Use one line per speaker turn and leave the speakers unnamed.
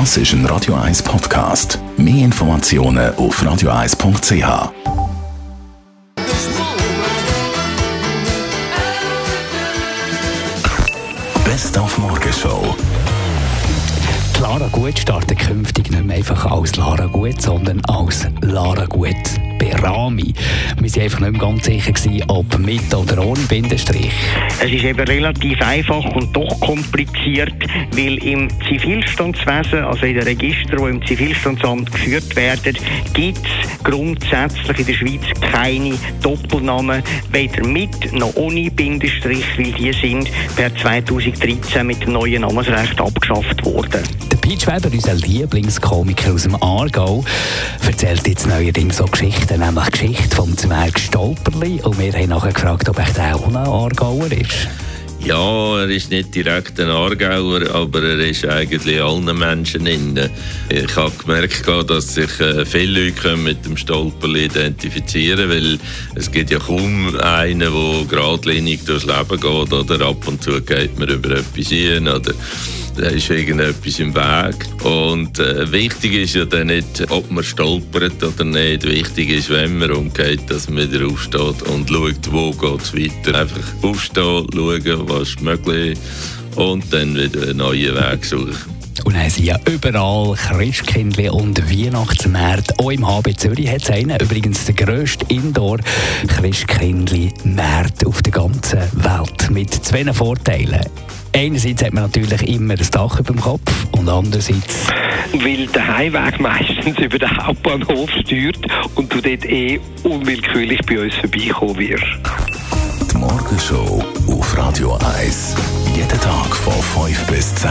Das ist ein Radio 1 Podcast. Mehr Informationen auf radio1.ch. Best auf Morgenshow.
Lara Gut startet künftig nicht mehr einfach als Lara Gut, sondern als Lara Gut Rami. Wir waren einfach nicht ganz sicher, gewesen, ob mit oder ohne Bindestrich.
Es ist eben relativ einfach und doch kompliziert, weil im Zivilstandswesen, also in den Registern, die im Zivilstandsamt geführt werden, gibt es grundsätzlich in der Schweiz keine Doppelnamen, weder mit noch ohne Bindestrich, weil die sind per 2013 mit dem neuen Namensrecht abgeschafft worden.
Peach Weber, unser Lieblingskomiker aus dem Aargau, erzählt jetzt neuerdings so Geschichten, nämlich Geschichte vom Zwerg Stolperli. Und wir haben nachher gefragt, ob echt auch ein Aargauer ist.
Ja, er ist nicht direkt ein Aargauer, aber er ist eigentlich allen Menschen innen. Ich habe gemerkt, dass sich äh, viele Leute mit dem Stolperli identifizieren weil es gibt ja kaum einen, der geradlinig durchs Leben geht. Oder ab und zu geht man über etwas hin. Oder da ist irgendetwas im Weg. Und äh, wichtig ist ja dann nicht, ob man stolpert oder nicht. Wichtig ist, wenn man umgeht, dass man wieder aufsteht und schaut, wo geht es weiter. Einfach aufstehen, schauen, was ist möglich und dann wieder einen neuen Weg suchen.
Dann sind ja überall Christkindli und Weihnachtsmärkte. Auch im HB Zürich hat es einen. Übrigens der grösste Indoor-Christkindli-Markt auf der ganzen Welt. Mit zwei Vorteilen. Einerseits hat man natürlich immer das Dach über dem Kopf und andererseits...
Weil der Heimweg meistens über den Hauptbahnhof steuert und du dort eh unwillkürlich bei uns vorbeikommen wirst.
Die Morgenshow auf Radio 1. Jeden Tag von 5 bis 10.